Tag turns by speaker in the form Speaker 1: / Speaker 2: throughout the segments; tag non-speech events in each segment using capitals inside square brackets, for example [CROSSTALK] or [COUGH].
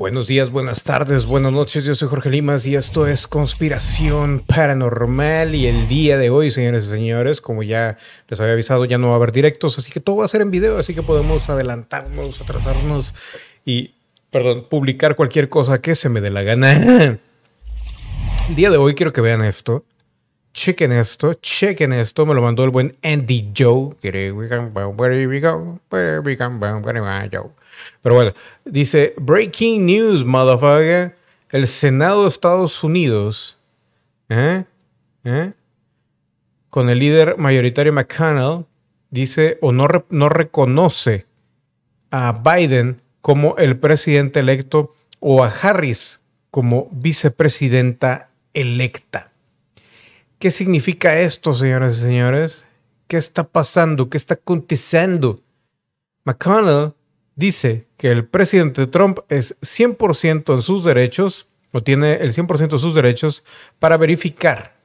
Speaker 1: Buenos días, buenas tardes, buenas noches. Yo soy Jorge Limas y esto es Conspiración Paranormal. Y el día de hoy, señores y señores, como ya les había avisado, ya no va a haber directos, así que todo va a ser en video, así que podemos adelantarnos, atrasarnos y, perdón, publicar cualquier cosa que se me dé la gana. [LAUGHS] El día de hoy quiero que vean esto. Chequen esto, chequen esto. Me lo mandó el buen Andy Joe. Pero bueno, dice Breaking News, motherfucker. El Senado de Estados Unidos, ¿eh? ¿Eh? con el líder mayoritario McConnell, dice o no, no reconoce a Biden como el presidente electo o a Harris como vicepresidenta electa. ¿Qué significa esto, señoras y señores? ¿Qué está pasando? ¿Qué está aconteciendo? McConnell dice que el presidente Trump es 100% en sus derechos, o tiene el 100% de sus derechos, para verificar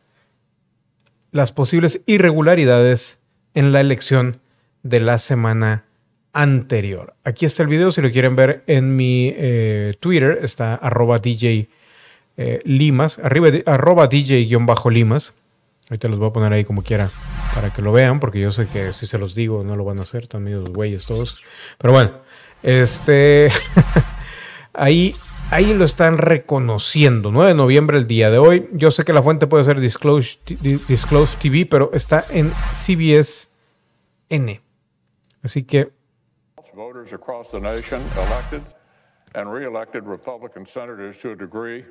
Speaker 1: las posibles irregularidades en la elección de la semana anterior. Aquí está el video, si lo quieren ver en mi eh, Twitter, está arroba DJ eh, Limas, arriba arroba DJ-Limas. Ahorita los voy a poner ahí como quiera para que lo vean, porque yo sé que si se los digo no lo van a hacer, están medio güeyes todos. Pero bueno, este, [LAUGHS] ahí, ahí lo están reconociendo. 9 de noviembre, el día de hoy. Yo sé que la fuente puede ser Disclose, Disclose TV, pero está en CBS N. Así que. Voters across the nation elected and Republican senators to a degree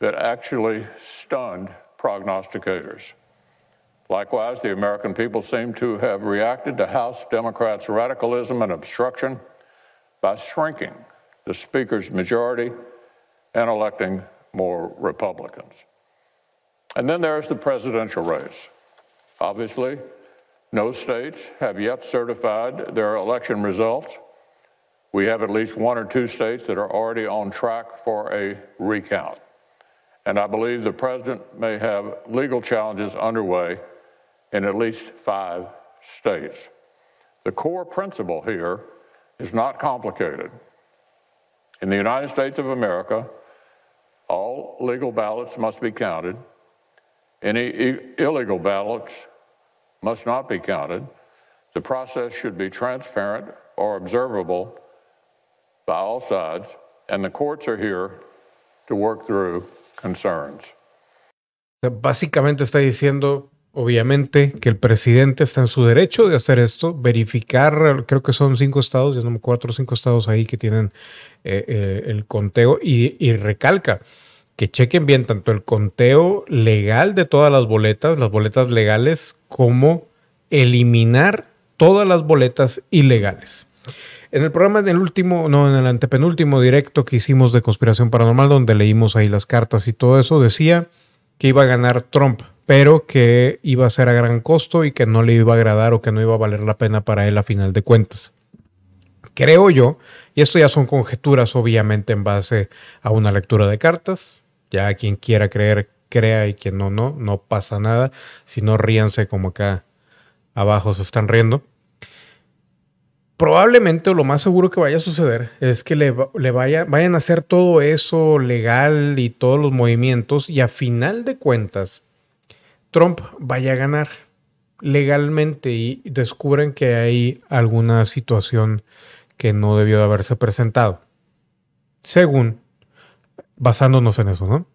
Speaker 1: that actually stunned prognosticators. Likewise, the American people seem to have reacted to House Democrats' radicalism and obstruction by shrinking the Speaker's majority and electing more Republicans. And then there's the presidential race. Obviously, no states have yet certified their election results. We have at least one or two states that are already on track for a recount. And I believe the president may have legal challenges underway in at least five states. The core principle here is not complicated. In the United States of America, all legal ballots must be counted. Any illegal ballots must not be counted. The process should be transparent or observable by all sides, and the courts are here to work through concerns. Básicamente está diciendo obviamente que el presidente está en su derecho de hacer esto, verificar, creo que son cinco estados, ya no me cuatro o cinco estados ahí que tienen eh, eh, el conteo y, recalca que chequen bien tanto el conteo legal de todas las boletas, las boletas legales, como eliminar todas las boletas ilegales. En el programa del último, no, en el antepenúltimo directo que hicimos de Conspiración Paranormal, donde leímos ahí las cartas y todo eso, decía que iba a ganar Trump pero que iba a ser a gran costo y que no le iba a agradar o que no iba a valer la pena para él a final de cuentas. Creo yo, y esto ya son conjeturas obviamente en base a una lectura de cartas, ya quien quiera creer, crea y quien no, no, no pasa nada, si no ríanse como acá abajo se están riendo. Probablemente o lo más seguro que vaya a suceder es que le, le vaya, vayan a hacer todo eso legal y todos los movimientos y a final de cuentas Trump vaya a ganar legalmente y descubren que hay alguna situación que no debió de haberse presentado. Según, basándonos en eso, ¿no?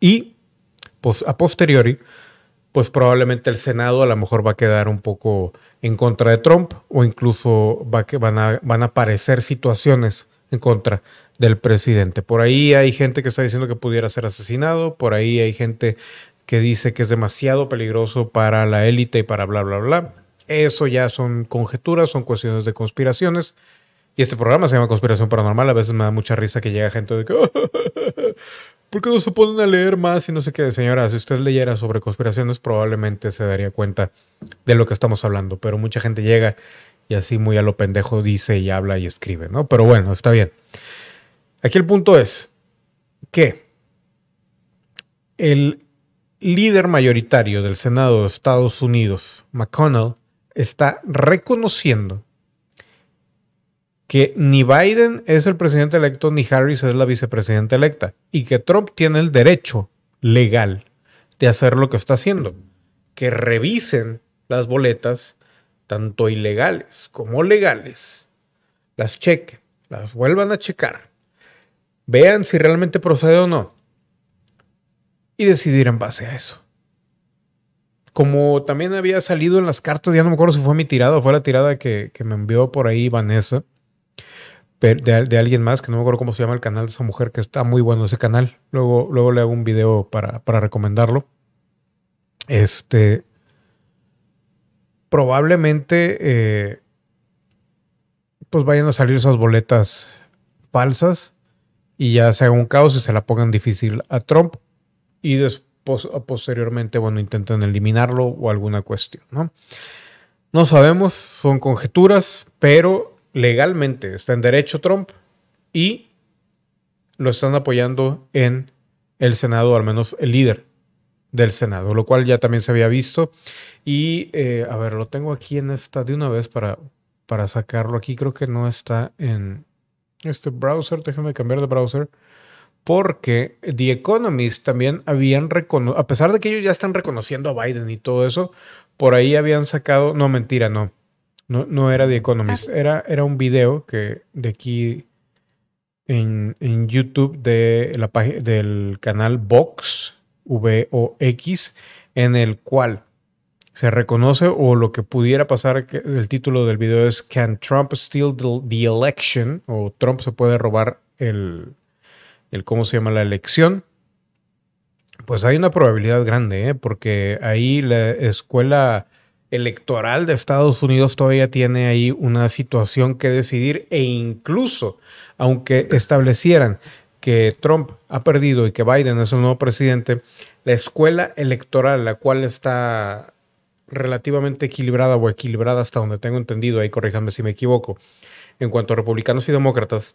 Speaker 1: Y pues, a posteriori, pues probablemente el Senado a lo mejor va a quedar un poco en contra de Trump o incluso va que van, a, van a aparecer situaciones en contra del presidente. Por ahí hay gente que está diciendo que pudiera ser asesinado, por ahí hay gente que dice que es demasiado peligroso para la élite y para bla, bla, bla. Eso ya son conjeturas, son cuestiones de conspiraciones. Y este programa se llama Conspiración Paranormal. A veces me da mucha risa que llega gente de que, [LAUGHS] ¿por qué no se ponen a leer más? Y no sé qué. Señora, si usted leyera sobre conspiraciones, probablemente se daría cuenta de lo que estamos hablando. Pero mucha gente llega y así muy a lo pendejo dice y habla y escribe, ¿no? Pero bueno, está bien. Aquí el punto es que el líder mayoritario del Senado de Estados Unidos, McConnell, está reconociendo que ni Biden es el presidente electo ni Harris es la vicepresidenta electa y que Trump tiene el derecho legal de hacer lo que está haciendo. Que revisen las boletas, tanto ilegales como legales, las chequen, las vuelvan a checar, vean si realmente procede o no y decidir en base a eso. Como también había salido en las cartas, ya no me acuerdo si fue mi tirada o fue la tirada que, me envió por ahí Vanessa, de, alguien más, que no me acuerdo cómo se llama el canal de esa mujer, que está muy bueno ese canal. Luego, luego le hago un video para, para recomendarlo. Este. Probablemente. Eh, pues vayan a salir esas boletas falsas y ya se haga un caos y se la pongan difícil a Trump y después, posteriormente, bueno, intenten eliminarlo o alguna cuestión, ¿no? No sabemos, son conjeturas, pero legalmente está en derecho Trump y lo están apoyando en el Senado, al menos el líder del Senado, lo cual ya también se había visto. Y, eh, a ver, lo tengo aquí en esta de una vez para, para sacarlo. Aquí creo que no está en este browser. Déjame cambiar de browser porque The Economist también habían reconocido, a pesar de que ellos ya están reconociendo a Biden y todo eso, por ahí habían sacado, no mentira, no, no, no era The Economist, era, era un video que de aquí en, YouTube de la del canal Vox, V-O-X, en el cual se reconoce o lo que pudiera pasar, que el título del video es Can Trump steal the election? o Trump se puede robar el, el cómo se llama la elección, pues hay una probabilidad grande, ¿eh? porque ahí la escuela electoral de Estados Unidos todavía tiene ahí una situación que decidir e incluso, aunque establecieran que Trump ha perdido y que Biden es el nuevo presidente, la escuela electoral, la cual está relativamente equilibrada o equilibrada hasta donde tengo entendido, ahí corríjanme si me equivoco, en cuanto a republicanos y demócratas,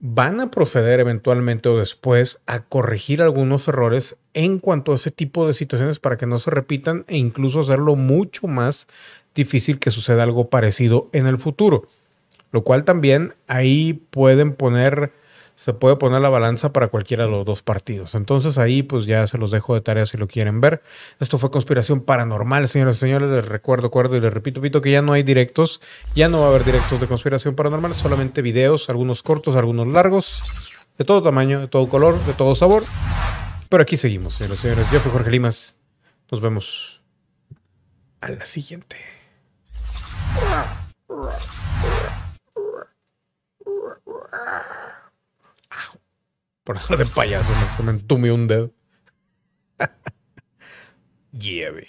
Speaker 1: van a proceder eventualmente o después a corregir algunos errores en cuanto a ese tipo de situaciones para que no se repitan e incluso hacerlo mucho más difícil que suceda algo parecido en el futuro. Lo cual también ahí pueden poner se puede poner la balanza para cualquiera de los dos partidos. Entonces ahí pues ya se los dejo de tarea si lo quieren ver. Esto fue conspiración paranormal, señoras y señores. Les recuerdo, acuerdo y les repito, repito que ya no hay directos. Ya no va a haber directos de conspiración paranormal, solamente videos, algunos cortos, algunos largos, de todo tamaño, de todo color, de todo sabor. Pero aquí seguimos, señoras y señores. Yo fui Jorge Limas. Nos vemos a la siguiente. Por eso [LAUGHS] de payaso me, me entumió un dedo. [LAUGHS] yeah, baby.